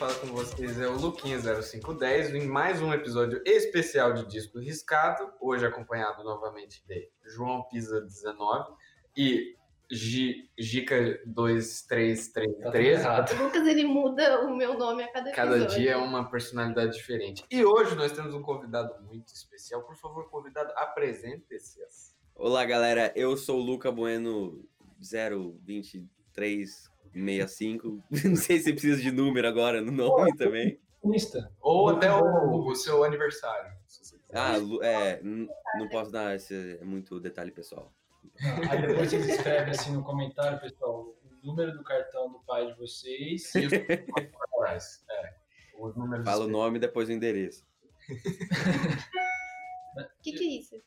fala com vocês é o Luquinha0510 em mais um episódio especial de Disco Riscado, hoje acompanhado novamente de João Pisa 19 e Gi- Gica Tá 2333. O Lucas ele muda o meu nome a cada Cada episódio. dia é uma personalidade diferente. E hoje nós temos um convidado muito especial. Por favor, convidado, apresente-se. Olá, galera. Eu sou o Luca Bueno 02365. Não sei se precisa de número agora no nome também. Insta. Ou até o, o seu aniversário. se você quiser. Ah, é, não posso dar esse é muito detalhe pessoal. Aí depois vocês escrevem assim no comentário, pessoal, o número do cartão do pai de vocês. E os Atrás, é. Os números Fala o nome e depois o endereço. O que, que é isso? É?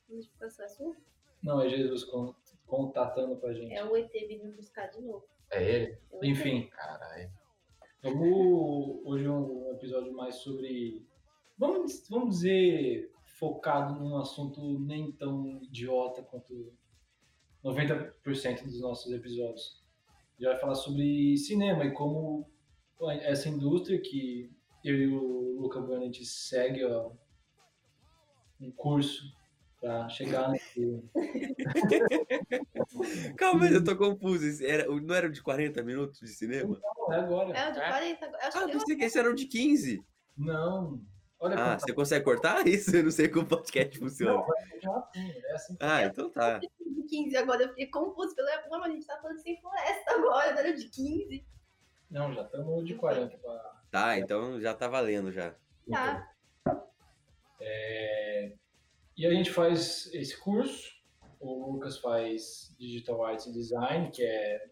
Não, é Jesus con- contatando com a gente. É o ET vindo buscar de novo. É ele? Enfim, Caralho. vamos hoje é um episódio mais sobre. Vamos, vamos dizer, focado num assunto nem tão idiota quanto 90% dos nossos episódios. Gente vai falar sobre cinema e como essa indústria que eu e o Luca Bueno a gente segue ó, um curso para chegar nesse. Calma, mas eu tô confuso. Era, não era de 40 minutos de cinema? Não, é agora. É o de 40 agora. Acho Ah, que eu pensei que esse era o de 15. Não. Olha Ah, você consegue cortar isso? Eu não sei como o podcast funciona. Não, vai continuar assim. É assim que Ah, então tá. de 15 agora. Eu fiquei confuso. Falei, "Ah, mas a gente tá falando sem floresta agora, não era de 15. Não, já estamos de 40 pra... Tá, então já tá valendo já. Tá. E a gente faz esse curso. O Lucas faz Digital Arts Design, que é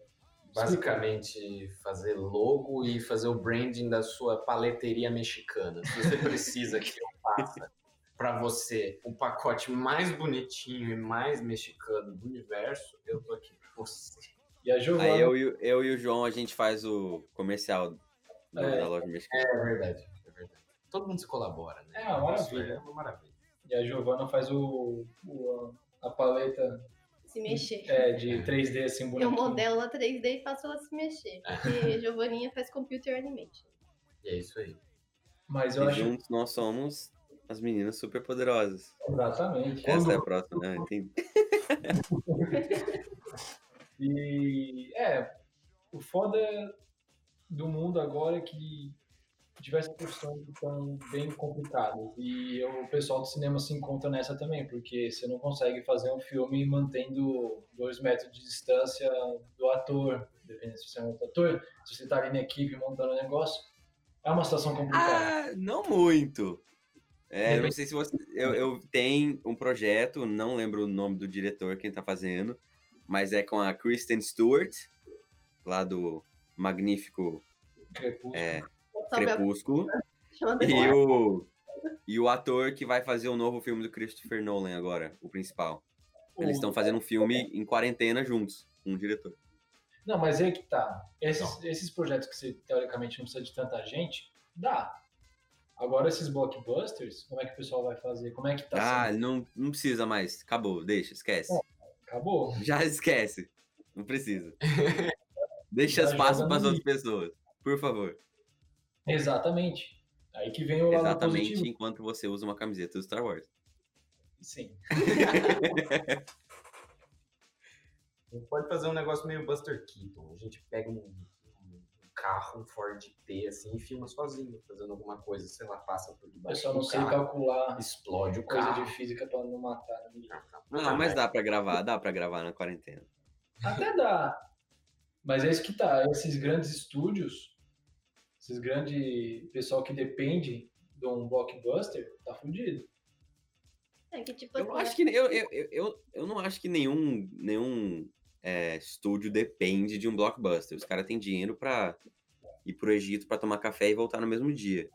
Basicamente, fazer logo e fazer o branding da sua paleteria mexicana. Se você precisa que eu faça para você um pacote mais bonitinho e mais mexicano do universo, eu tô aqui pra você. E a Giovana. Aí eu, e o- eu e o João, a gente faz o comercial do- É. da loja mexicana. É verdade, é verdade. Todo mundo se colabora, né? É uma maravilha. É uma maravilha. E a Giovana faz o, o- a paleta Se mexer. é, de 3D assim Eu bonitinho. modelo ela 3D e faço ela se mexer. Porque Giovaninha faz computer animation. E é isso aí. Mas eu E acho juntos nós somos as meninas super poderosas. exatamente. Essa é a próxima, né? Entendi. E é, o foda do mundo agora é que diversas profissões estão bem complicadas. E o pessoal do cinema se encontra nessa também, porque você não consegue fazer um filme mantendo dois metros de distância do ator, dependendo se você é um outro ator, se você está ali na equipe montando o negócio. É uma situação complicada. Ah, não muito. É, eu não sei se você. Eu, eu tenho um projeto, não lembro o nome do diretor, quem tá fazendo, mas é com a Kristen Stewart, lá do magnífico Crepúsculo. é, Crepúsculo, e o, e o ator que vai fazer o novo filme do Christopher Nolan agora, o principal. Eles estão fazendo um filme em quarentena juntos, com o diretor. Não, mas é que tá. Esses, esses projetos que você teoricamente não precisa de tanta gente, dá. Agora esses blockbusters, como é que o pessoal vai fazer? Como é que tá Ah, sendo? não, não precisa mais. Acabou, deixa, esquece. Acabou? Já esquece. Não precisa. Deixa Já espaço para as outras pessoas. Por favor. Exatamente. Aí que vem o lado Exatamente positivo. enquanto você usa uma camiseta do Star Wars. Sim. A gente pode fazer um negócio meio Buster Keaton. A gente pega um, um carro, um Ford T, assim, e filma sozinho, fazendo alguma coisa, sei lá, passa por Eu debaixo só não sei carro, calcular explode o coisa carro. de física pra não matar ninguém. Não, mas dá pra gravar, dá pra gravar na quarentena. Até dá. Mas é isso que tá. Esses grandes estúdios, esses grandes pessoal que depende de um blockbuster, tá fudido. É que tipo Eu assim, acho que eu, eu, eu, eu, não acho que nenhum nenhum é, estúdio depende de um blockbuster. Os caras têm dinheiro pra ir pro Egito pra tomar café e voltar no mesmo dia.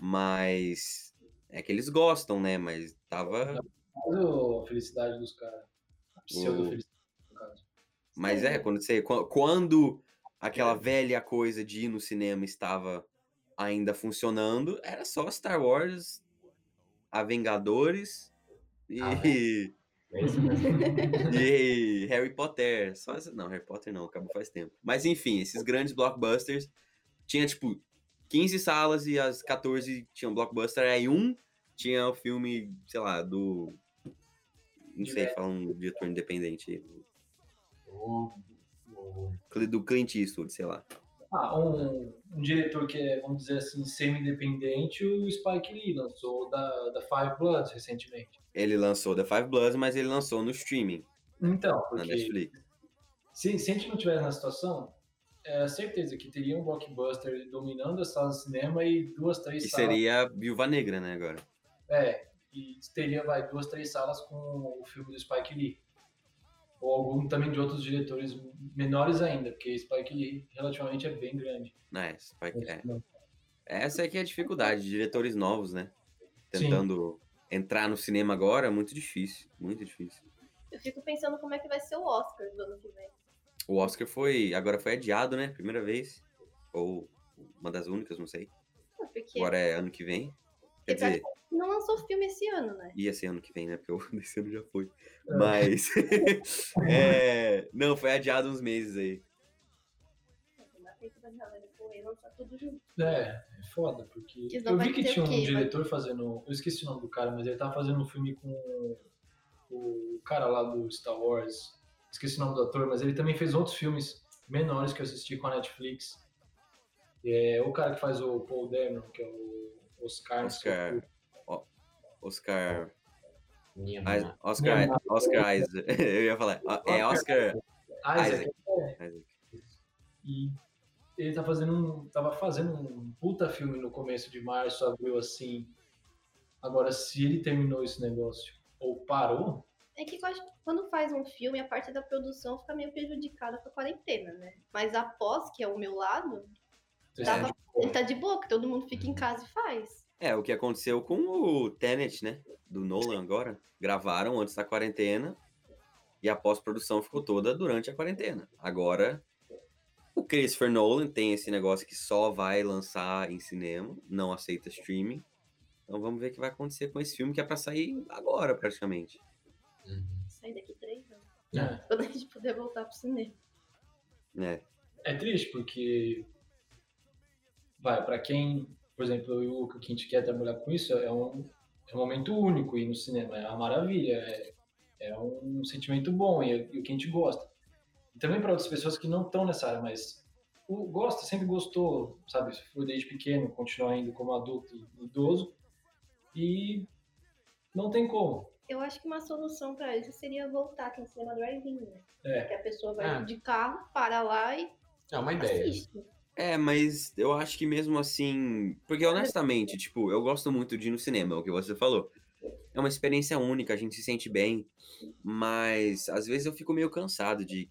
Mas é que eles gostam, né? Mas tava a felicidade dos caras. A pseudo-felicidade do caso. Mas é, quando você. qu- Quando aquela velha coisa de ir no cinema estava ainda funcionando, era só Star Wars A Vingadores e, Ah, É mesmo. e Harry Potter. Só essa, não, Harry Potter não, acabou faz tempo. Mas enfim, esses grandes blockbusters tinha tipo 15 salas e as 14 tinham blockbuster, aí um tinha o filme, sei lá, do não sei, fala um diretor independente o- do Clint Eastwood, sei lá. Ah, um, um diretor que é, vamos dizer assim, semi-independente, o Spike Lee lançou da, da Five Bloods recentemente. Ele lançou The Five Bloods, mas ele lançou no streaming, Então, na porque Netflix. se, se a gente não tivesse na situação, é certeza que teria um blockbuster dominando as salas de cinema e duas, três Que salas. seria Viúva Negra, né, agora. É, e teria, vai, duas, três salas com o filme do Spike Lee. Ou algum também de outros diretores menores ainda, porque Spike Lee relativamente é bem grande. É, Spike- é. Essa é que é a dificuldade, de diretores novos, né? Sim. Tentando entrar no cinema agora é muito difícil, muito difícil. Eu fico pensando como é que vai ser o Oscar do ano que vem. O Oscar foi, agora foi adiado, né? Primeira vez. Ou uma das únicas, não sei. Porque Agora é ano que vem. Quer tá- dizer, não lançou filme esse ano, né? ia ser ano que vem, né? Porque o desse ano já foi. É. Mas. é, não, foi adiado uns meses aí. E. É, é foda, porque eu vi que tinha um quê? Diretor fazendo. Eu esqueci o nome do cara, mas ele tava fazendo um filme com o cara lá do Star Wars. Esqueci o nome do ator, mas ele também fez outros filmes menores que eu assisti com a Netflix. É o cara que faz o Paul Dameron, que é o Oscar. o Oscar. Oscar. Oscar, Minha Oscar Isaac. Eu ia falar. É Oscar. Isaac. Isaac. E ele tá fazendo um, tava fazendo um puta filme no começo de março, abril, assim. Agora, se ele terminou esse negócio ou parou, É que eu acho que quando faz um filme, a parte da produção fica meio prejudicada com a quarentena, né? Mas após, que é o meu lado, tava, ele tá de boa, que todo mundo fica em casa e faz. É, o que aconteceu com o Tenet, né? Do Nolan agora. Gravaram antes da quarentena e a pós-produção ficou toda durante a quarentena. Agora, o Christopher Nolan tem esse negócio que só vai lançar em cinema, não aceita streaming. Então vamos ver o que vai acontecer com esse filme que é pra sair agora, praticamente. Uhum. Sair daqui três anos. é, Quando a gente puder voltar pro cinema. É, é triste porque vai para quem, por exemplo, eu e o Luca, que a gente quer trabalhar com isso, é um, é um momento único ir no cinema, é uma maravilha, é, é um sentimento bom e, é- e o que a gente gosta. E também para outras pessoas que não estão nessa área, mas o, gosta, sempre gostou, sabe? Foi desde pequeno, continua indo como adulto e idoso e não tem como. Eu acho que uma solução pra isso seria voltar aqui no cinema drive-in, né? É. Que a pessoa vai Ah. de carro, para lá e É uma ideia. assiste. É, mas eu acho que mesmo assim. Porque honestamente, tipo, eu gosto muito de ir no cinema, é o que você falou. É uma experiência única, a gente se sente bem, mas às vezes eu fico meio cansado de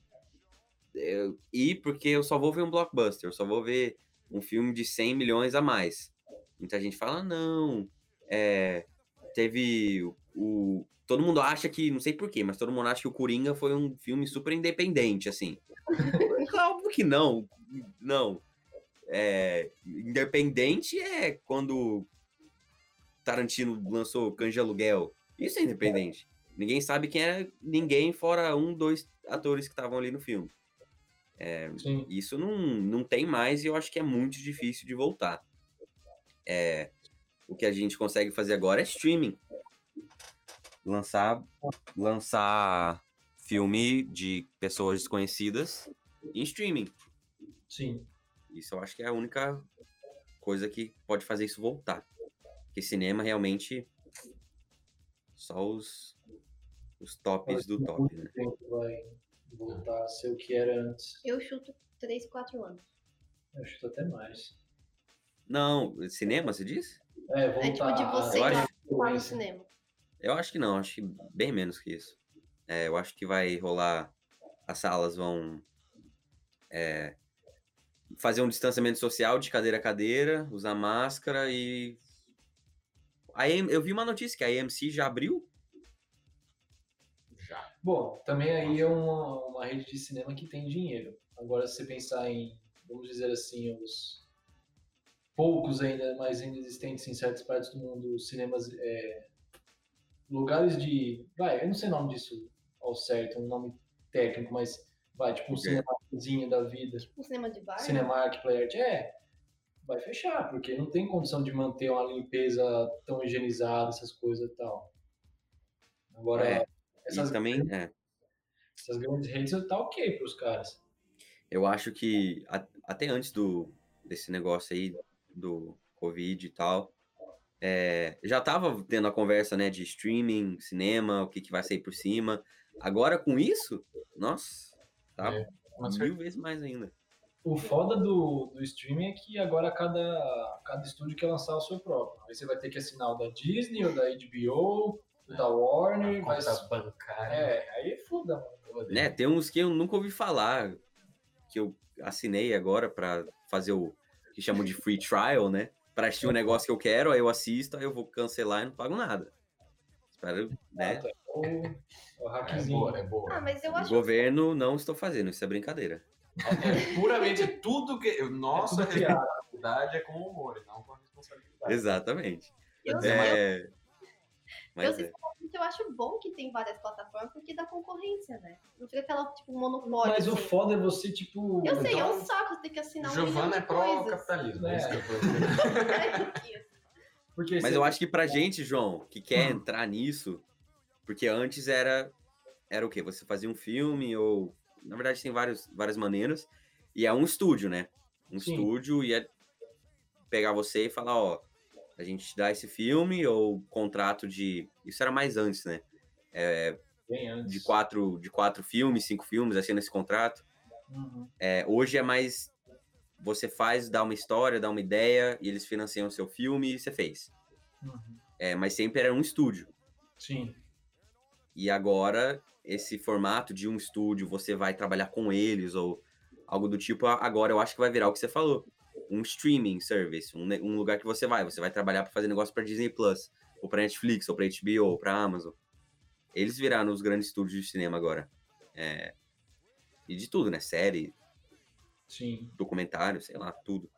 é, ir porque eu só vou ver um blockbuster, eu só vou ver um filme de 100 milhões a mais. Muita gente fala, não, é, teve o, o- Todo mundo acha que, não sei porquê, mas todo mundo acha que o Coringa foi um filme super independente, assim. Óbvio que não, não. É, independente é quando Tarantino lançou de Aluguel. Isso é independente. Ninguém sabe quem é ninguém fora um, dois atores que estavam ali no filme. Sim. Isso não, não tem mais e eu acho que é muito difícil de voltar. É, o que a gente consegue fazer agora é streaming. Lançar, lançar filme de pessoas desconhecidas em streaming. Sim. Isso eu acho que é a única coisa que pode fazer isso voltar. Porque cinema realmente só os, os tops do top, né? tempo vai voltar a ser o que era antes. Eu chuto 3, 4 anos. Eu acho até mais. Não, cinema, você diz? É, É voltar tipo de você eu ir lá, acho- no cinema. Eu acho que não, acho que bem menos que isso. É, eu acho que vai rolar. As salas vão é, fazer um distanciamento social de cadeira a cadeira, usar máscara e. A AM eu vi uma notícia que a AMC já abriu. Já. Bom, também aí é uma, uma rede de cinema que tem dinheiro. Agora, se você pensar em, vamos dizer assim, os poucos ainda mais inexistentes em certas partes do mundo, os cinemas é, lugares de. Vai, eu não sei o nome disso ao certo, um nome técnico, mas vai, tipo um O quê? Cinemazinho da vida. Um cinema de bar. Cinemark, Play Art, é, vai fechar, porque não tem condição de manter uma limpeza tão higienizada, essas coisas e tal. Agora, É, essas, E também, é, essas grandes redes tá ok pros caras. eu acho que a- até antes do desse negócio aí do Covid e tal, é, já tava tendo a conversa, né, de streaming, cinema, o que, que vai sair por cima. Agora com isso, nossa, tá É, com mil vezes mais ainda. O foda do, do streaming é que agora cada, cada estúdio quer lançar o seu próprio. Aí você vai ter que assinar o da Disney, o da HBO, o da Warner, vai... Conta bancária. É, aí é foda, mano. Né, tem uns que eu nunca ouvi falar, que eu assinei agora pra fazer o que chamam de free trial, né? Pra assistir um negócio que eu quero, aí eu assisto, aí eu vou cancelar e não pago nada. Espero, né? O, o É hackzinho. boa, é boa. Ah, mas eu O acho governo não estou fazendo, isso é brincadeira. É puramente tudo que. Nossa É tudo responsabilidade é com o humor, não com a responsabilidade. Exatamente. Eu, É, eu, mas é. sinceramente, eu acho bom que tem várias plataformas porque dá concorrência, né? Não fica aquela, tipo, monopólio. Mas o assim. foda é você, tipo. Eu sei, é Então, um saco você ter que assinar um Giovana é de coisas. pró-capitalismo. É. É. isso que eu tô dizendo. É que- Porque Mas eu acho que pra gente, João, que quer entrar nisso, porque antes era era o quê? Você fazia um filme ou na verdade tem vários, várias maneiras e é um estúdio, né? Um Sim. estúdio ia pegar você e falar, ó, a gente te dá esse filme ou contrato de isso era mais antes, né? É, Bem antes. de quatro de quatro filmes, cinco filmes, assina esse contrato. Uhum. É, hoje é mais você faz, dá uma história, dá uma ideia e eles financiam o seu filme e você fez. Uhum. É, mas sempre era um estúdio. Sim. E agora, esse formato de um estúdio, você vai trabalhar com eles ou algo do tipo, agora eu acho que vai virar o que você falou. Um streaming service, um, um lugar que você vai. Você vai trabalhar para fazer negócio para Disney Plus, ou para Netflix, ou para HBO, ou para Amazon. Eles viraram os grandes estúdios de cinema agora. É, e de tudo, né? Série, Sim. documentário, sei lá, tudo.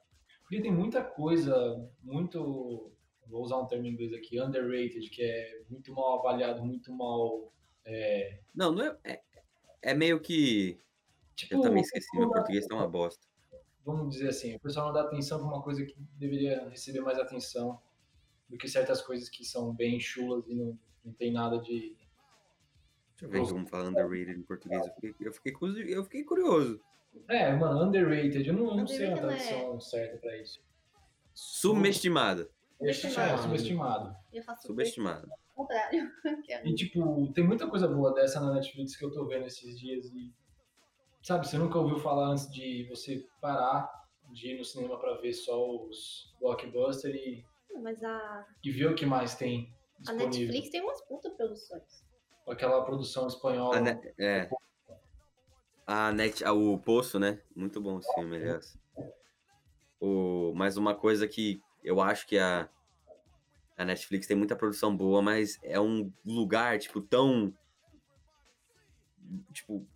Porque tem muita coisa, muito. Vou usar um termo em inglês aqui, underrated, que é muito mal avaliado, muito mal. É, Não, não é. É, é meio que. tipo, Eu também esqueci, meu português tá uma bosta. Vamos dizer assim, o pessoal não dá atenção para uma coisa que deveria receber mais atenção do que certas coisas que são bem chulas e não, não tem nada de. Deixa eu ver como fala underrated em português. Eu fiquei, eu fiquei, eu fiquei curioso. É, mano, underrated, eu não, não sei a Underrated tradução certa para isso. Subestimada. É, Subestimado. subestimado. Eu faço Subestimada. o contrário. é- E, tipo, tem muita coisa boa dessa na Netflix que eu tô vendo esses dias e. Sabe, você nunca ouviu falar antes de você parar de ir no cinema pra ver só os blockbuster e, Mas a, e ver o que mais tem a disponível. Netflix tem umas puta produções. Aquela produção espanhola. A Ne- é. A Net, ah, o Poço, né? Muito bom esse filme, aliás. O, mas uma coisa que eu acho que a, a Netflix tem muita produção boa, mas é um lugar, tipo, tão. Tipo,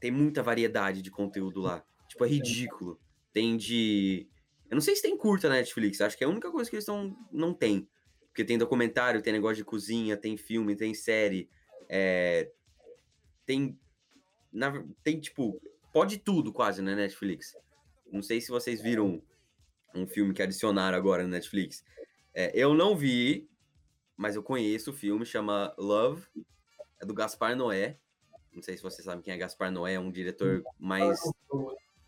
tem muita variedade de conteúdo lá. Tipo, é ridículo. Tem de. Eu não sei se tem curta na Netflix, acho que é a única coisa que eles tão, não tem. Porque tem documentário, tem negócio de cozinha, tem filme, tem série. é, tem. Na- tem, tipo, pode tudo quase na Netflix. Não sei se vocês viram um filme que adicionaram agora na Netflix. É, eu não vi, mas eu conheço o filme, chama Love, é do Gaspar Noé. Não sei se vocês sabem quem é Gaspar Noé, é um diretor mais.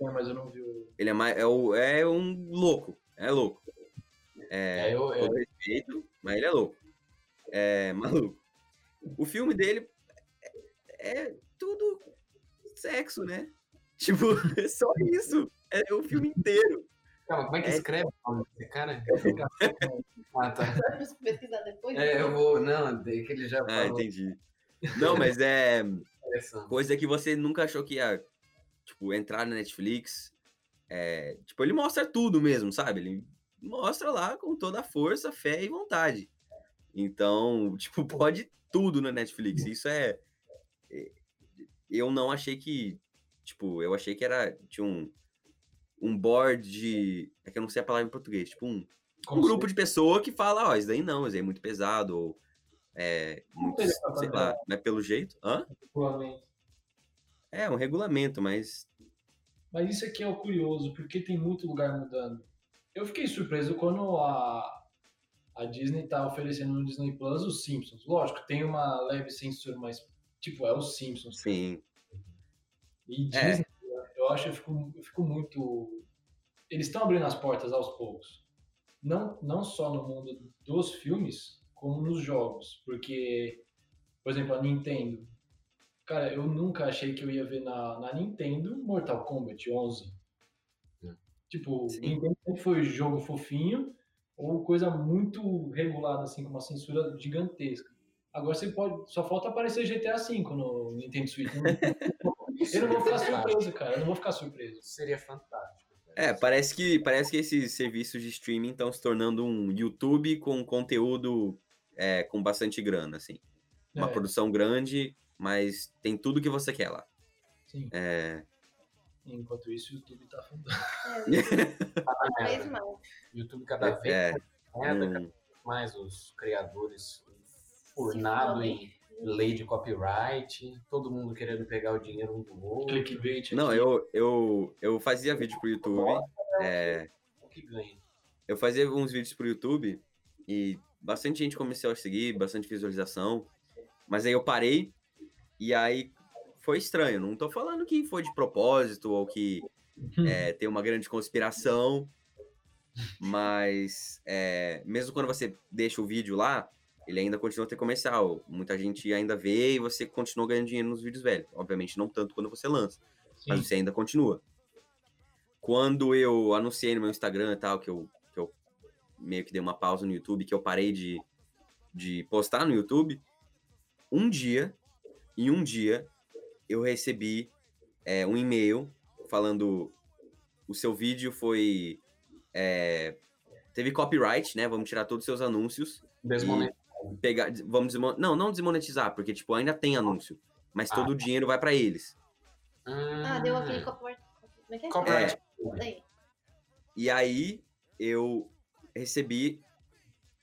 É, mas eu não vi. Ele é, mais, é, o- é um louco, é louco. É, É, eu, eu, respeito, mas ele é louco. É maluco. O filme dele é, é tudo sexo, né? Tipo, é só isso. É o filme inteiro. Calma, como é que É- escreve o nome desse cara? Ah, tá. Pesquisar depois? É, eu vou. Não, daí que ele já Ah, falou. entendi. Não, mas é coisa que você nunca achou que ia, tipo, entrar na Netflix. É, tipo, ele mostra tudo mesmo, sabe? Ele mostra lá com toda a força, fé e vontade. Então, tipo, pode tudo na Netflix. Isso é. Eu não achei que. Tipo, eu achei que era. Tinha um. Um board de. É que eu não sei a palavra em português. Tipo, um, um grupo de pessoa que fala, ó, isso daí não, isso daí é muito pesado, ou é, muito, sei lá, não é pelo jeito. Hã? regulamento. É, um regulamento, mas Mas isso aqui é o curioso, porque tem muito lugar mudando. Eu fiquei surpreso quando a, a Disney tá oferecendo no Disney Plus os Simpsons. Lógico, tem uma leve censura, mas, tipo, é os Simpsons. sim. E É. Disney, eu acho que eu fico, eu fico muito. Eles estão abrindo as portas aos poucos. Não, não só no mundo dos filmes, como nos jogos. Porque, por exemplo, a Nintendo. Cara, eu nunca achei que eu ia ver na, na Nintendo Mortal Kombat 11. É. Tipo, Sim. Nintendo sempre foi jogo fofinho ou coisa muito regulada, assim, com uma censura gigantesca. Agora você pode. Só falta aparecer GTA V no Nintendo Switch. Eu não vou ficar surpreso, cara. Eu não vou ficar surpreso. Seria fantástico. É, parece que, parece que esses serviços de streaming estão se tornando um YouTube com conteúdo é, com bastante grana, assim. Uma É, produção grande, mas tem tudo que você quer lá. sim. É, Enquanto isso, o YouTube tá afundando. É, Cada vez mais. YouTube cada vez é, mais merda, cada vez mais os criadores furnado em lei de copyright, todo mundo querendo pegar o dinheiro um do outro. Clickbait. Não, eu, eu, eu fazia vídeo pro YouTube. é, O que ganha? eu fazia uns vídeos pro YouTube e bastante gente começou a seguir, bastante visualização. Mas aí eu parei e aí foi estranho. Não tô falando que foi de propósito ou que é, tem uma grande conspiração. Mas é, mesmo quando você deixa o vídeo lá, ele ainda continua a ter comercial. Muita gente ainda vê e você continua ganhando dinheiro nos vídeos velhos. Obviamente não tanto quando você lança mas Sim. você ainda continua. Quando eu anunciei no meu Instagram e tal, que eu, que eu meio que dei uma pausa no YouTube, que eu parei de, de postar no YouTube, um dia, em um dia, eu recebi é, um e-mail falando o seu vídeo foi. é, teve copyright, né? Vamos tirar todos os seus anúncios. Desmonetizar. Pegar, vamos. Não, não desmonetizar, porque tipo, ainda tem anúncio. Mas todo o dinheiro vai para eles. Ah, deu aquele copyright. Como é que é? Copyright. Daí. E aí eu recebi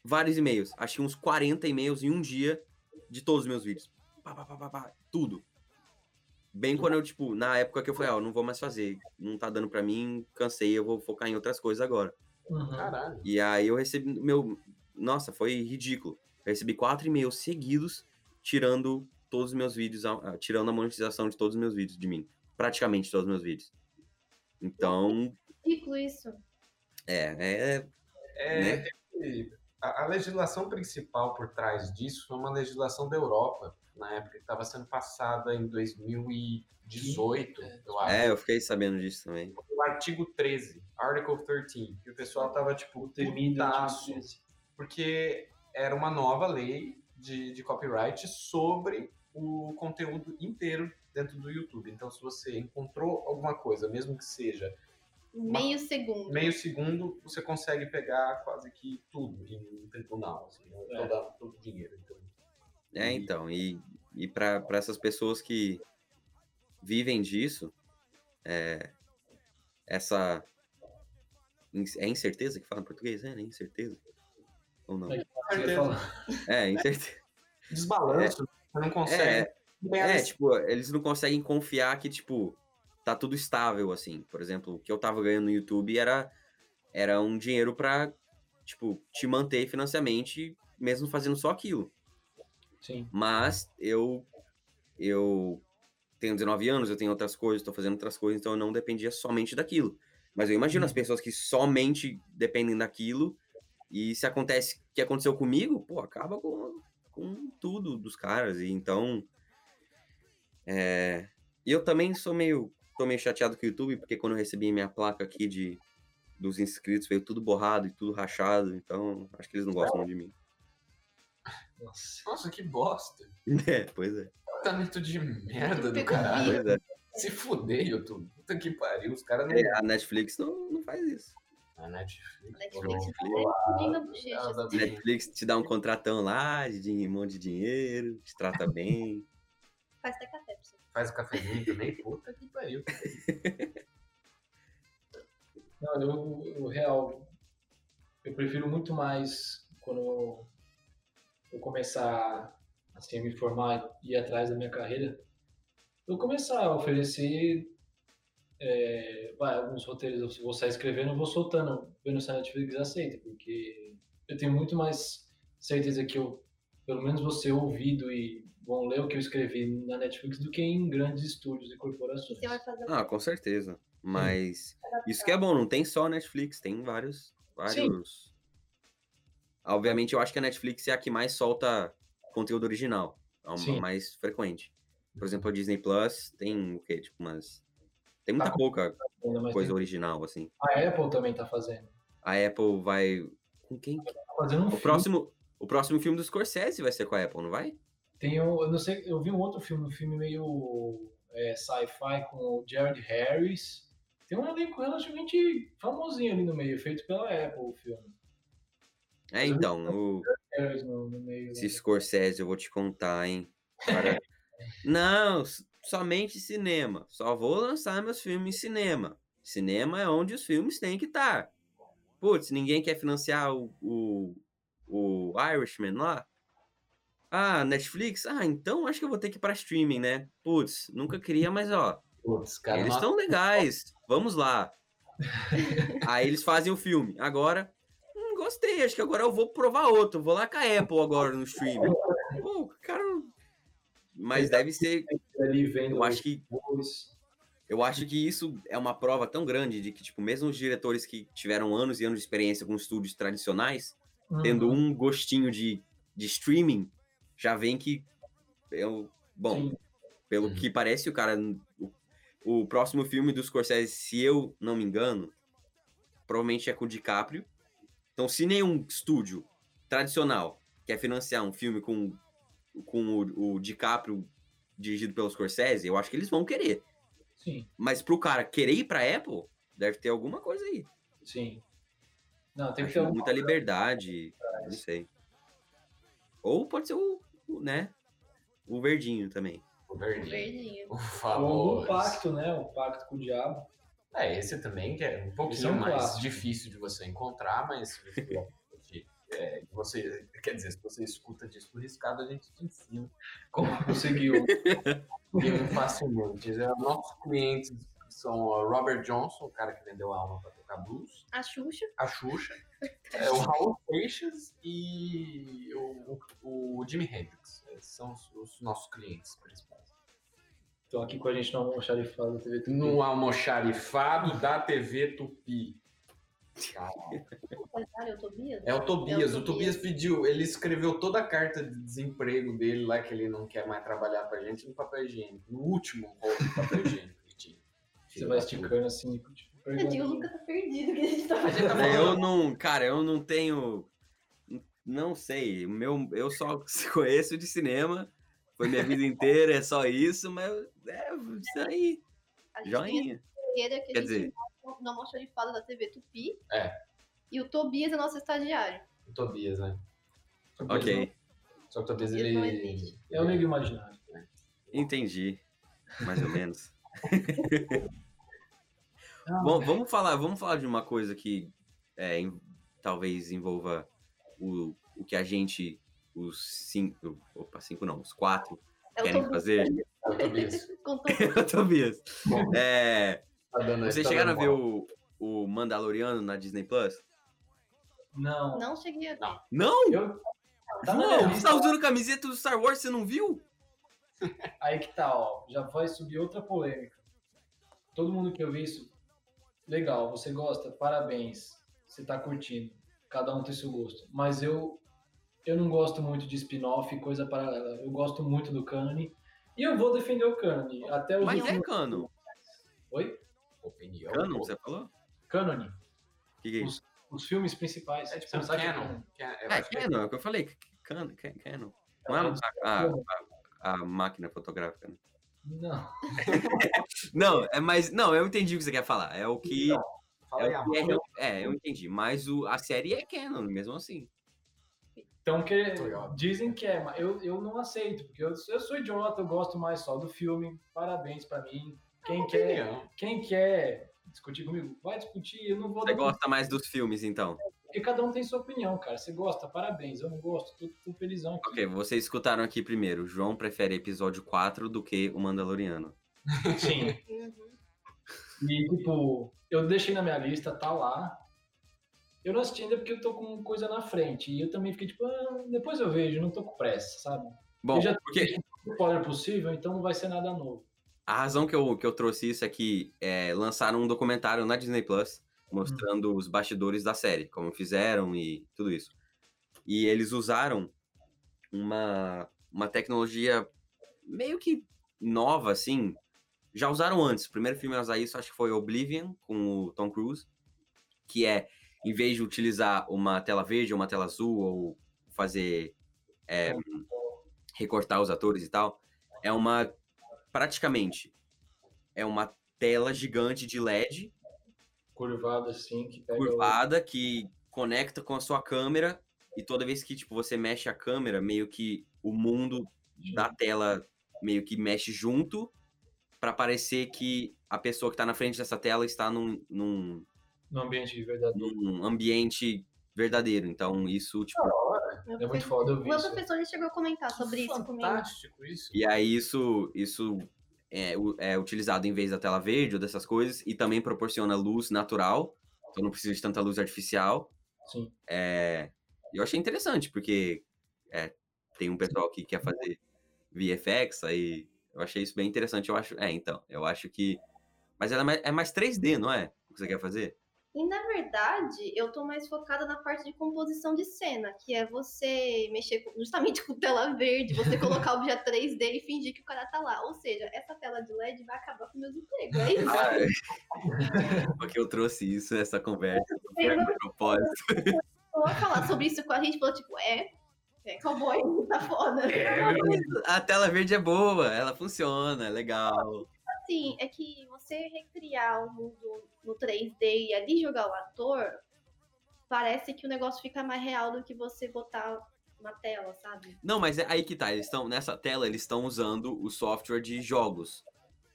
vários e-mails. Acho que uns 40 e-mails em um dia de todos os meus vídeos. Pá, pá, pá, pá, pá, tudo. Bem quando eu, tipo, na época que eu falei, ó, não vou mais fazer. Não tá dando pra mim, cansei, eu vou focar em outras coisas agora. Uhum. Caralho. E aí eu recebi meu. Nossa, foi ridículo. Eu recebi quatro e-mails seguidos, tirando todos os meus vídeos, ah, tirando a monetização de todos os meus vídeos de mim. Praticamente todos os meus vídeos. Então, Ridículo isso. é, é. É, Né? e a, a legislação principal por trás disso foi uma legislação da Europa, na época que estava sendo passada em 2018, eu acho. É, eu fiquei sabendo disso também. O artigo 13, Article 13, que o pessoal tava tipo putaço, porque era uma nova lei de, de copyright sobre o conteúdo inteiro dentro do YouTube. Então, se você encontrou alguma coisa, mesmo que seja Meio segundo. meio segundo, você consegue pegar quase que tudo em um tribunal, assim, né? É. Toda- todo o dinheiro. Então, É, então, e, e para essas pessoas que vivem disso, é, essa. É incerteza que fala em português? É, né? Incerteza? Ou não? É. Certeza. É, incerteza. desbalanço, você não consegue. É, é, tipo, eles não conseguem confiar que, tipo, tá tudo estável, assim. Por exemplo, o que eu tava ganhando no YouTube era, era um dinheiro pra, tipo, te manter financeiramente, mesmo fazendo só aquilo. Sim. Mas eu eu tenho 19 anos, eu tenho outras coisas, estou fazendo outras coisas, então eu não dependia somente daquilo. Mas eu imagino as pessoas que somente dependem daquilo e se acontece o que aconteceu comigo, pô, acaba com, com tudo dos caras. E então é, e eu também sou meio tô meio chateado com o YouTube, porque quando eu recebi minha placa aqui de dos inscritos, veio tudo borrado e tudo rachado, então acho que eles não gostam de mim. Nossa. Nossa, que bosta. É, pois é. Tratamento de merda do caralho. Pois é. Se fuder, YouTube. Puta que pariu. Os caras não. É, a Netflix não, não faz isso. A Netflix. Netflix Pô, liga a bochecha. ela dá- assim. Netflix te dá um contratão lá, de um monte de dinheiro, te trata bem. Faz até café pra você. Faz o cafezinho também. Puta que pariu. Não, eu, eu real, eu prefiro muito mais quando eu começar assim, a me formar e ir atrás da minha carreira, eu começar a oferecer é, vai, alguns roteiros, eu vou sair escrevendo, eu vou soltando, vendo se a Netflix aceita, porque eu tenho muito mais certeza que eu, pelo menos vou ser ouvido e vão ler o que eu escrevi na Netflix do que em grandes estúdios e corporações. você vai fazer o Ah, com certeza. Mas isso que é bom, não tem só Netflix, tem vários. vários. Obviamente, eu acho que a Netflix é a que mais solta conteúdo original. É Sim. mais frequente. Por exemplo, a Disney Plus tem o quê? Tipo, umas. Tem muita Tá. pouca coisa tem- original, assim. A Apple também tá fazendo. A Apple vai. Com quem? Tá fazendo um O filme. próximo, o próximo filme do Scorsese vai ser com a Apple, não vai? Tem um, eu não sei, eu vi um outro filme, um filme meio é, sci-fi com o Jared Harris. Tem um elenco relativamente famosinho ali no meio, feito pela Apple o filme. É, então. O, no, no meio. esse Scorsese, eu vou te contar, hein? Cara, não, somente cinema. Só vou lançar meus filmes em cinema. Cinema é onde os filmes têm que estar. Putz, ninguém quer financiar o, o, o Irishman lá? Ah, Netflix? Ah, então acho que eu vou ter que ir pra streaming, né? Putz, nunca queria, mas ó, Putz, cara, eles estão legais. Vamos lá. Aí eles fazem o filme. Agora, hum, gostei. Acho que agora eu vou provar outro. Vou lá com a Apple agora no streaming. Pô, cara. Mas deve ser. ali vendo Eu acho que eu acho que isso é uma prova tão grande de que, tipo, mesmo os diretores que tiveram anos e anos de experiência com estúdios tradicionais, tendo Uhum, um gostinho de, de streaming, já vem que. Eu, bom, sim. pelo Uhum. que parece, o cara. O, o próximo filme do Scorsese, se eu não me engano, provavelmente é com o DiCaprio. Então, se nenhum estúdio tradicional quer financiar um filme com, com o, o DiCaprio dirigido pelo Scorsese, eu acho que eles vão querer. Sim, Mas pro cara querer ir pra Apple, deve ter alguma coisa aí. sim. Não, tem que Acho ter um muita liberdade, não sei. Ou pode ser o, o, né, o verdinho também. o verdinho. verdinho. O famoso. pacto, né? O pacto com o diabo. É, esse também que é um Esse é pouquinho um mais clássico. difícil de você encontrar, mas é, você, quer dizer, se você escuta disco riscado, a gente te ensina como Conseguiu. conseguir facilmente. É, nossos clientes são o Robert Johnson, o cara que vendeu a alma para tocar blues, A Xuxa. a Xuxa, é, o Raul Seixas e o, o, o Jimi Hendrix. Esses são os, os nossos clientes principais. Estão aqui com a gente no almoxarifado da TV Tupi. No almoxarifado da TV Tupi. O Tobias. É o Tobias. É o Tobias pediu, ele escreveu toda a carta de desemprego dele lá, que ele não quer mais trabalhar pra gente, no papel higiênico. No último rolo de papel higiênico que tinha. Você vai esticando assim, tipo, Tadinho, o. Lucas tá perdido que a gente tá tá fazendo. É, Eu não, cara, eu não tenho. Não sei. Meu, eu só conheço de cinema. Foi minha vida inteira, é só isso, mas é isso aí. A gente tem Joinha. a carreira que Quer a gente dizer- no almoxarifado da TV Tupi. É. E o Tobias é nosso estagiário. O Tobias, né? Ok, Só que o Tobias, Ele. É o nego imaginário. entendi. Mais ou menos. Ah, Bom, vamos falar, vamos falar de uma coisa que é, em- talvez envolva o, o que a gente, os cinco, opa, cinco não, os quatro É o querem Tobias. fazer. É o Tobias. Contou Tobias. Bom, É, tá dando, vocês tá chegaram a ver o, o Mandaloriano na Disney Plus? Não. Não cheguei a ver. Não. Não! Eu... Tá você tá usando camiseta do Star Wars, você não viu? Aí que tá, ó. Já vai subir outra polêmica. Todo mundo que eu vi isso, legal, você gosta, parabéns. Você tá curtindo. Cada um tem seu gosto. Mas eu eu não gosto muito de spin-off e coisa paralela. Eu gosto muito do canon. E eu vou defender o canon. Até os Mas é últimos- canon. Oi? Opinião. Canon, você falou? Canon. O que, que é isso? Os filmes principais. É tipo um não que é canon. É, que é canon, é o que eu falei. Canon, ca- canon. Não é a, a- a- a máquina fotográfica. né? Não. Não, é mais. Não, eu entendi o que você quer falar. É o que. Fala É, o que é, é, eu entendi. Mas o, a série é canon, mesmo assim. Então, que, dizem que é, mas eu, eu não aceito, porque eu, eu sou idiota, eu gosto mais só do filme. Parabéns pra mim. Quem quer, Opinião. quem quer discutir comigo, vai discutir, eu não vou Você gosta mais dos filmes, então. Porque cada um tem sua opinião, cara. Você gosta, parabéns. Eu não gosto, tô, tô felizão aqui. Ok, vocês escutaram aqui primeiro. O João prefere episódio 4 do que o Mandaloriano. Sim. Uhum. E, tipo, eu deixei na minha lista, tá lá. Eu não assisti ainda porque eu tô com coisa na frente. E eu também fiquei, tipo, ah, depois eu vejo, não tô com pressa, sabe? Bom, eu já porque o spoiler possível, então não vai ser nada novo. A razão que eu, que eu trouxe isso é que é, lançaram um documentário na Disney Plus mostrando os bastidores da série, como fizeram e tudo isso. E eles usaram uma, uma tecnologia meio que nova, assim. Já usaram antes. O primeiro filme a usar isso acho que foi Oblivion, com o Tom Cruise, que é, em vez de utilizar uma tela verde ou uma tela azul, ou fazer. é, recortar os atores e tal, é uma. Praticamente. É uma tela gigante de LED Curvado assim, que pega o- curvada que conecta com a sua câmera e toda vez que tipo você mexe a câmera, meio que o mundo da tela meio que mexe junto para parecer que a pessoa que tá na frente dessa tela está num, num, no ambiente verdadeiro. num ambiente verdadeiro. Então isso tipo Meu É muito foda, eu vi Meu isso. professor chegou a comentar sobre isso comigo. Fantástico isso. e aí isso isso é, é utilizado em vez da tela verde ou dessas coisas e também proporciona luz natural. Então não precisa de tanta luz artificial. Sim. É, eu achei interessante, porque é, tem um pessoal que quer fazer VFX, aí eu achei isso bem interessante. Eu acho, é, então, eu acho que. Mas ela é mais, é mais 3D, não é? O que você quer fazer? E na verdade, eu tô mais focada na parte de composição de cena, que é você mexer justamente com tela verde, você colocar o objeto 3D e fingir que o cara tá lá. Ou seja, essa tela de LED vai acabar com meus empregos. É isso. Ah, é. porque eu trouxe isso, essa conversa, foi Eu de propósito. vou falar sobre isso com a gente, falou tipo, é, é cowboy, tá foda. A tela verde é boa, ela funciona, é legal. Assim, é que você recriar o mundo no 3D e ali jogar o ator, parece que o negócio fica mais real do que você botar na tela, sabe? Não, mas é aí que tá. Eles estão nessa tela, eles estão usando o software de jogos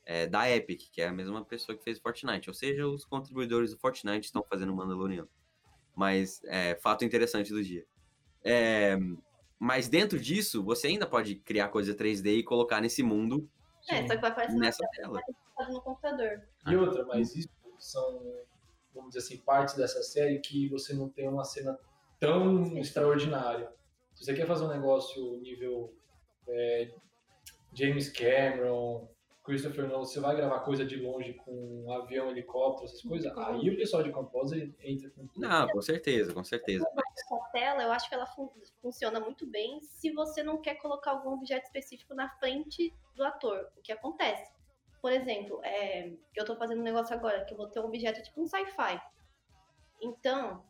é, da Epic, que é a mesma pessoa que fez Fortnite. Ou seja, os contribuidores do Fortnite estão fazendo o Mandaloriano. Mas é fato interessante do dia. É, mas dentro disso, você ainda pode criar coisa 3D e colocar nesse mundo É, só que vai aparecer nessa tela. tela no computador. E outra, mas isso são, vamos dizer assim, partes dessa série que você não tem uma cena tão extraordinária. Se você quer fazer um negócio nível é, James Cameron, Christopher Nolan, você vai gravar coisa de longe com um avião, helicóptero, essas coisas, aí o pessoal de Compose entra com tudo. Não, com certeza, com certeza. Essa tela, eu acho que ela fun- funciona muito bem se você não quer colocar algum objeto específico na frente do ator. O que acontece? Por exemplo, é, eu tô fazendo um negócio agora que eu vou ter um objeto tipo um sci-fi. Então,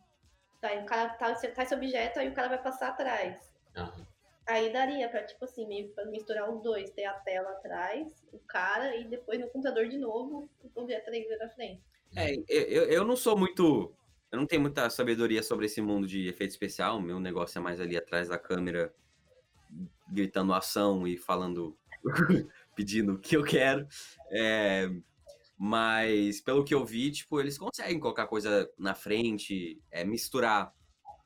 tá, o cara tá, tá esse objeto, aí o cara vai passar atrás. Aham. Aí daria pra, tipo assim, meio pra misturar os dois. Ter a tela atrás, o cara, e depois no computador de novo, o objeto 3D na frente. É, eu- eu não sou muito. Eu não tenho muita sabedoria sobre esse mundo de efeito especial. Meu negócio é mais ali atrás da câmera, gritando ação e falando, pedindo o que eu quero. É, mas pelo que eu vi, tipo, eles conseguem colocar coisa na frente, é, misturar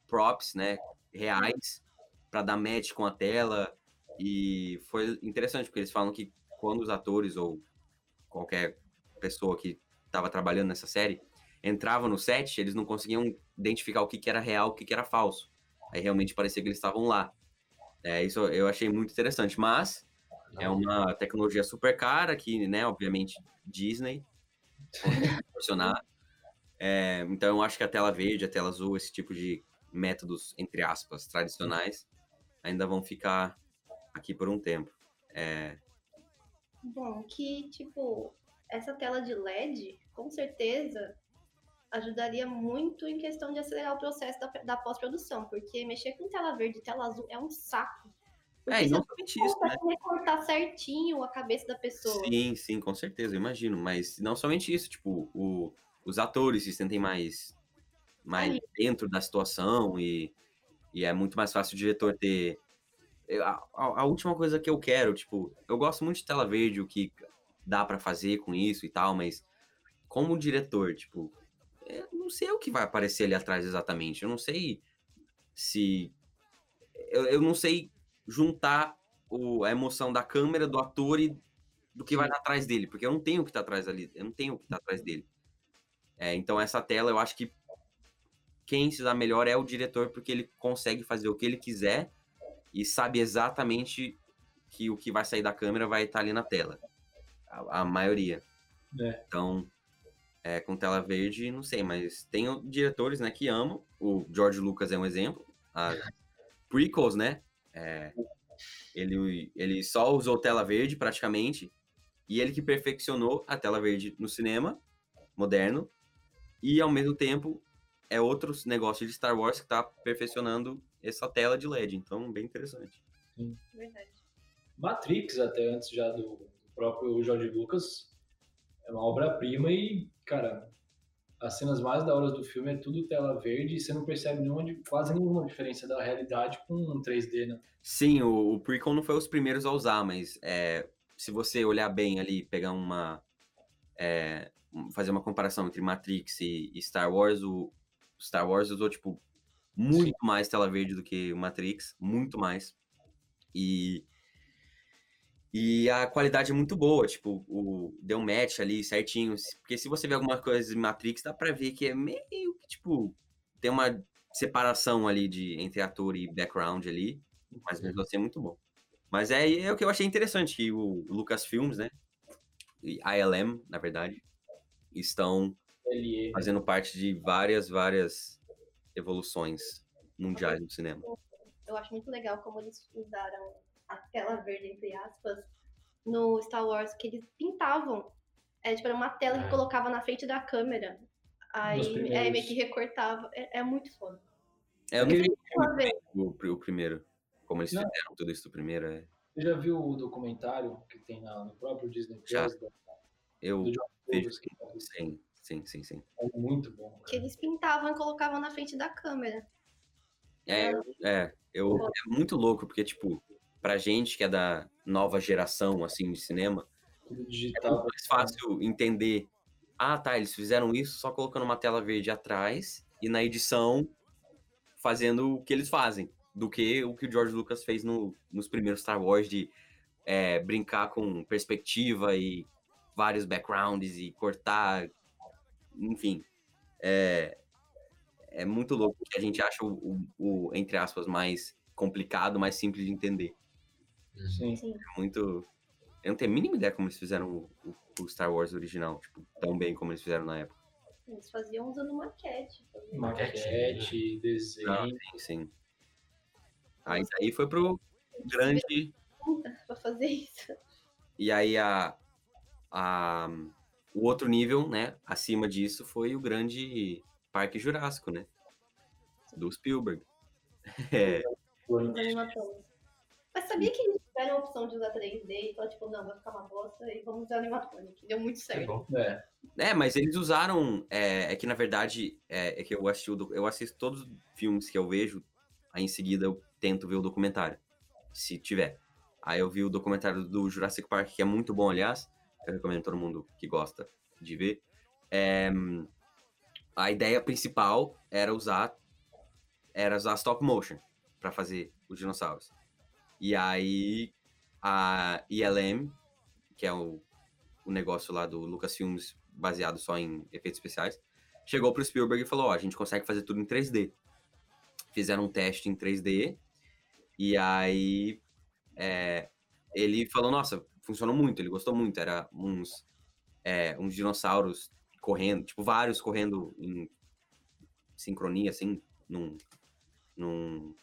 props, né, reais, para dar match com a tela. E foi interessante, porque eles falam que quando os atores ou qualquer pessoa que estava trabalhando nessa série entrava no set, eles não conseguiam identificar o que, que era real, o que, que era falso. Aí realmente parecia que eles estavam lá. É, isso eu achei muito interessante, mas é uma tecnologia super cara que, né, obviamente, Disney proporcionar. É, então eu acho que a tela verde, a tela azul, esse tipo de métodos, entre aspas, tradicionais, ainda vão ficar aqui por um tempo. É, Bom, que, tipo, essa tela de LED, com certeza, ajudaria muito em questão de acelerar o processo da, da pós-produção, porque mexer com tela verde e tela azul é um saco. Porque é, e não somente isso, né? recortar certinho a cabeça da pessoa. Sim, sim, com certeza, eu imagino. Mas não somente isso, tipo, o- os atores se sentem mais, mais dentro da situação e, e é muito mais fácil o diretor ter. A, a- a última coisa que eu quero, tipo, eu gosto muito de tela verde, o que dá pra fazer com isso e tal, mas como diretor, tipo, eu não sei o que vai aparecer ali atrás exatamente. Eu não sei se. Eu, eu não sei juntar o, a emoção da câmera, do ator e do que vai estar atrás dele, porque eu não tenho o que está atrás ali, eu não tenho o que está atrás dele. É, então essa tela eu acho que quem se dá melhor é o diretor, porque ele consegue fazer o que ele quiser e sabe exatamente que o que vai sair da câmera vai estar ali na tela. A, a maioria. É. Então, é, com tela verde, não sei, mas tem diretores né, que amam. O George Lucas é um exemplo. A prequels, né? É, ele, ele só usou tela verde praticamente. E ele que perfeccionou a tela verde no cinema moderno. E ao mesmo tempo é outro negócio de Star Wars que está perfeccionando essa tela de LED. Então, bem interessante. Verdade. Matrix, até antes já do, do próprio George Lucas, é uma obra-prima e, cara, as cenas mais da hora do filme é tudo tela verde e você não percebe nenhuma, quase nenhuma diferença da realidade com um 3D, né? Sim, o, o prequel não foi os primeiros a usar, mas é, se você olhar bem ali, pegar uma... É, fazer uma comparação entre Matrix e, e Star Wars, o Star Wars usou, tipo, muito Sim. mais tela verde do que o Matrix, muito mais. E e a qualidade é muito boa, tipo, o, deu um match ali certinho. Porque se você vê alguma coisa em Matrix, dá pra ver que é meio que, tipo, tem uma separação ali de, entre ator e background ali. Mas mesmo assim é muito bom. Mas é, é o que eu achei interessante, que o Lucasfilms, né? E ILM, na verdade, estão LE. fazendo parte de várias, várias evoluções mundiais no cinema. Eu acho muito legal como eles usaram a tela verde, entre aspas, no Star Wars, que eles pintavam. É, tipo, era uma tela que É. colocava na frente da câmera. Aí é, meio que recortava. É, é muito foda. É, eu vez. o, o primeiro. Como eles Não. fizeram tudo isso do primeiro. É. Você já viu o documentário que tem na, no próprio Disney Já. Plus? da- Eu Do vejo Lucas, que é sim, sim, sim, sim. muito bom. Que cara. eles pintavam e colocavam na frente da câmera. É, é, eu, é muito louco, porque, tipo, pra gente que é da nova geração, assim, de cinema, é digital. muito mais fácil entender. Ah, tá, eles fizeram isso só colocando uma tela verde atrás e na edição fazendo o que eles fazem, do que o que o George Lucas fez no, nos primeiros Star Wars de é, brincar com perspectiva e vários backgrounds e cortar, enfim. É, é muito louco que a gente acha o, o- o, entre aspas, mais complicado, mais simples de entender. Sim. Sim. É muito. Eu não tenho a mínima ideia como eles fizeram o, o- o Star Wars original, tipo, tão bem como eles fizeram na época. Eles faziam usando maquete. faziam- Maquete, desenho. Não, sim, sim. Aí daí foi pro grande. Pra fazer isso. E aí a, a, o outro nível, né, acima disso, foi o grande Parque Jurássico, né? Do Spielberg. É. Mas sabia que eles tiveram a opção de usar 3D e falaram, tipo, não, vai ficar uma bosta e vamos usar animatrônico. Deu muito Que certo. bom. É. É, mas eles usaram. É, é que na verdade é, é que eu assisti eu assisto todos os filmes que eu vejo, aí em seguida eu tento ver o documentário, se tiver. Aí eu vi o documentário do Jurassic Park, que é muito bom, aliás. Eu recomendo todo mundo que gosta de ver. É, a ideia principal era usar era usar stop motion para fazer os dinossauros. E aí a ILM, que é o, o negócio lá do Lucasfilms baseado só em efeitos especiais, chegou pro Spielberg e falou: Ó, a gente consegue fazer tudo em 3D. Fizeram um teste em 3D e aí é, ele falou: Nossa, funcionou muito, ele gostou muito. Era uns, é, uns dinossauros correndo, tipo, vários correndo em sincronia, assim, num. num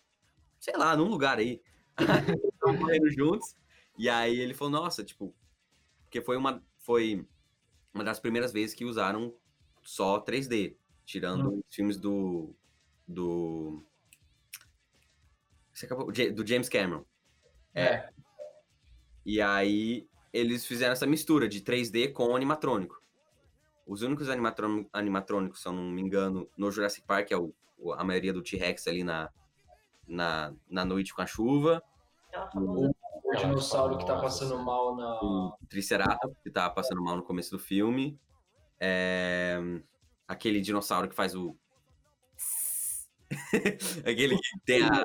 sei lá, num lugar aí. Estavam correndo juntos. E aí ele falou: Nossa, tipo, porque foi uma, foi uma das primeiras vezes que usaram só 3D, tirando os filmes do. do. Acabou, do James Cameron. É. E aí eles fizeram essa mistura de 3D com animatrônico. Os únicos animatrô- animatrônicos, se eu não me engano, no Jurassic Park é o- a maioria do T-Rex ali na, na, na noite com a chuva. O dinossauro que tá passando mal na. o Triceratops, que tava passando mal no começo do filme, é, aquele dinossauro que faz o. aquele que tem a.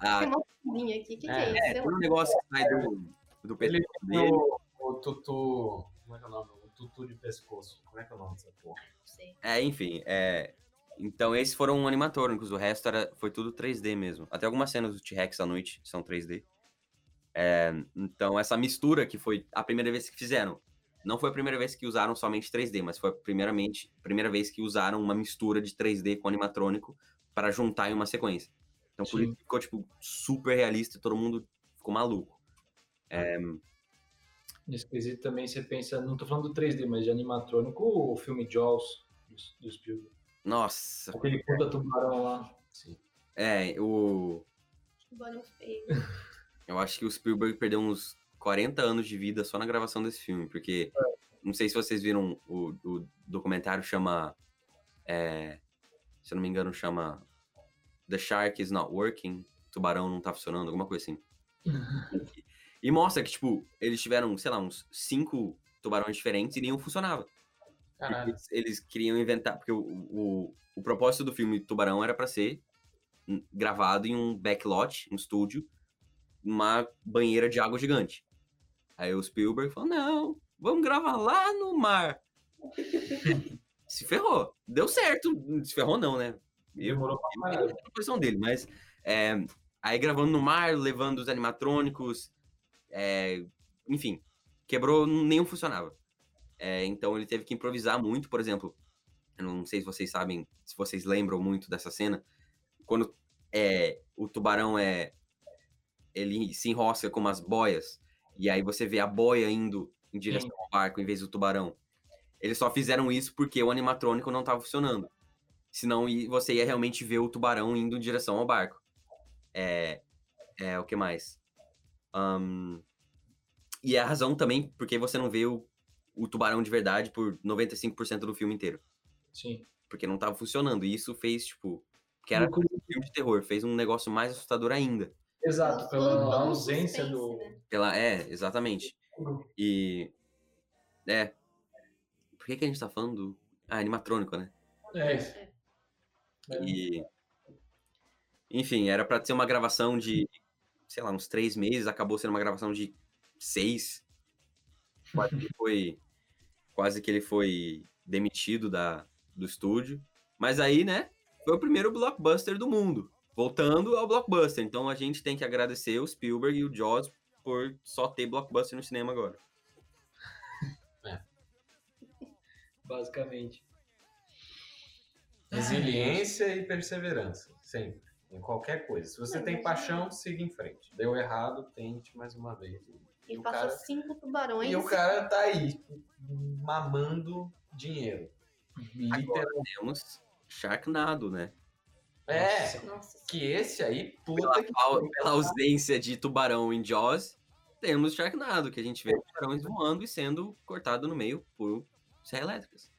a Tem uma aqui. O que, que é, É, isso? é, um negócio que sai do, do pescoço dele. o, o tutu. Como é que é o nome? O tutu de pescoço. Como é que é o nome dessa porra? Não sei. É, enfim, é. Então esses foram animatrônicos, o resto era, foi tudo 3D mesmo. Até algumas cenas do T-Rex à noite são 3D. É, então essa mistura que foi a primeira vez que fizeram. Não foi a primeira vez que usaram somente 3D, mas foi a primeiramente, primeira vez que usaram uma mistura de 3D com animatrônico para juntar em uma sequência. Então por Sim. isso ficou tipo super realista e todo mundo ficou maluco. Nesse quesito também você pensa, não tô falando do 3D, mas de animatrônico, o filme Jaws do Spielberg. Nossa, Aquele puta tubarão lá. Sim. é, o Tubarão feio. Eu acho que o Spielberg perdeu uns 40 anos de vida só na gravação desse filme, porque não sei se vocês viram o, o documentário chama, é, se eu não me engano chama The Shark is Not Working, Tubarão não tá funcionando, alguma coisa assim. e mostra que tipo eles tiveram, sei lá, uns cinco tubarões diferentes e nenhum funcionava. Caralho. Eles, eles queriam inventar, porque o, o, o propósito do filme Tubarão era pra ser gravado em um backlot, um estúdio, uma banheira de água gigante. Aí o Spielberg falou: não, vamos gravar lá no mar. se ferrou. Deu certo. Se ferrou, não, né? Eu, Demorou pra eu a posição dele, mas é, aí gravando no mar, levando os animatrônicos, é, enfim, quebrou, nenhum funcionava. É, então ele teve que improvisar muito, por exemplo. Eu não sei se vocês sabem, se vocês lembram muito dessa cena. Quando é, o tubarão é. Ele se enrosca com umas boias. E aí você vê a boia indo em direção ao barco em vez do tubarão. Eles só fizeram isso porque o animatrônico não estava funcionando. Senão você ia realmente ver o tubarão indo em direção ao barco. É. É o que mais? Ahn, e é a razão também porque você não vê o, o tubarão de verdade por 95% do filme inteiro. Sim. Porque não tava funcionando. E isso fez, tipo. Que era um filme de terror. Fez um negócio mais assustador ainda. Exato, pela ausência do. né? Pela, é, exatamente. E. É. Por que, que a gente tá falando do. Ah, animatrônico, né? É, É. é. E. Enfim, era pra ser uma gravação de, sei lá, uns três meses, acabou sendo uma gravação de seis. Quase que foi. Quase que ele foi demitido da, do estúdio. Mas aí, né, foi o primeiro blockbuster do mundo. Voltando ao blockbuster. Então a gente tem que agradecer o Spielberg e o Jaws por só ter blockbuster no cinema agora. basicamente. Resiliência e perseverança. Sempre. Em qualquer coisa. Se você Não, tem paixão, siga em frente. Deu errado, tente mais uma vez. E o passa cara- cinco tubarões. E o cara tá aí, mamando dinheiro. Agora Literalmente. temos Sharknado, né? É, Nossa, que esse aí, puta Pela, que pela ausência de tubarão em Jaws, temos Sharknado, que a gente vê tubarões voando e sendo cortado no meio por serra elétricas.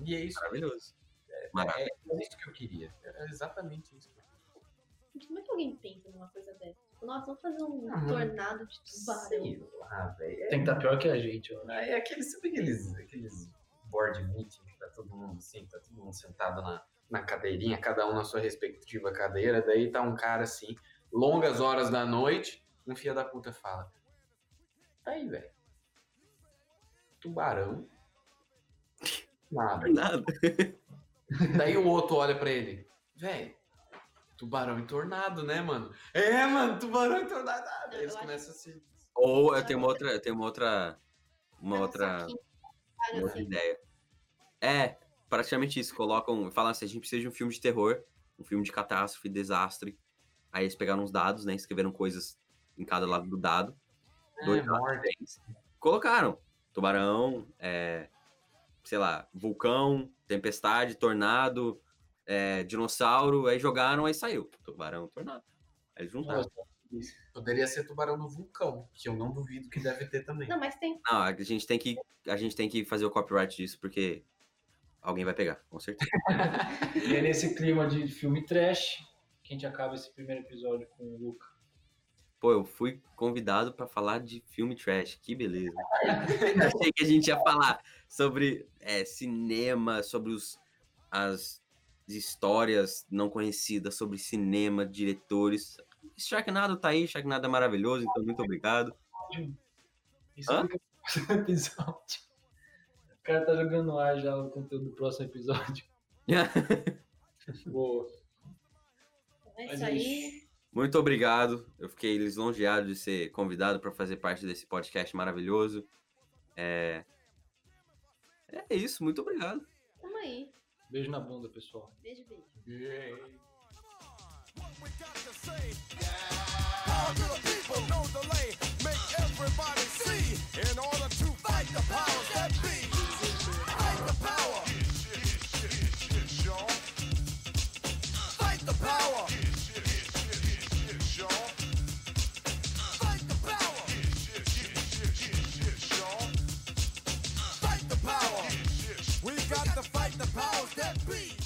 E é isso. Maravilhoso. É, Maravilhoso. é isso que eu queria. Era exatamente isso. Gente, como é que alguém pensa numa coisa dessa? Tipo, Nossa, vamos fazer um Ah, tornado de tubarão. Sei lá, velho. Tem que estar pior que a gente, ó. É, aqueles, sabe aqueles, aqueles board meeting que tá todo mundo assim, tá todo mundo sentado na, na cadeirinha, cada um na sua respectiva cadeira, daí tá um cara assim, longas horas da noite, um filho da puta fala. Tá aí, velho. Tubarão. Nada. Nada. Daí o outro olha pra ele. Velho, tubarão e tornado, né, mano? É, mano, tubarão e tornado. Ah, eles começam a se. Ou eu tenho uma outra, eu tenho uma outra, uma um outra, uma outra assim. ideia. É, praticamente isso. Colocam, falam assim, a gente precisa de um filme de terror, um filme de catástrofe, desastre. Aí eles pegaram uns dados, né, escreveram coisas em cada lado do dado. dois É, morte. diferentes. Colocaram tubarão, é, sei lá, vulcão, tempestade, tornado, é, dinossauro, aí jogaram, aí saiu. Tubarão, tornado. Aí juntaram. Poderia ser tubarão no vulcão, que eu não duvido que deve ter também. Não, mas tem. Não, a gente tem que a gente tem que fazer o copyright disso porque alguém vai pegar, com certeza. E é nesse clima de filme trash que a gente acaba esse primeiro episódio com o Luca. Pô, eu fui convidado pra falar de filme trash, que beleza. Achei que a gente ia falar sobre é, cinema, sobre os as histórias não conhecidas sobre cinema, diretores. Sharknado tá aí, Sharknado é maravilhoso, então muito obrigado. Isso Hã? episódio. O cara tá jogando no ar já o conteúdo do próximo episódio. Boa. É isso aí. Muito obrigado. Eu fiquei lisonjeado de ser convidado para fazer parte desse podcast maravilhoso. É... é isso, muito obrigado. Tamo aí. Beijo na bunda, pessoal. Beijo, beijo. What we got to say. Power to the people, no delay. Make everybody see. In order to fight the powers that be. The powers that be.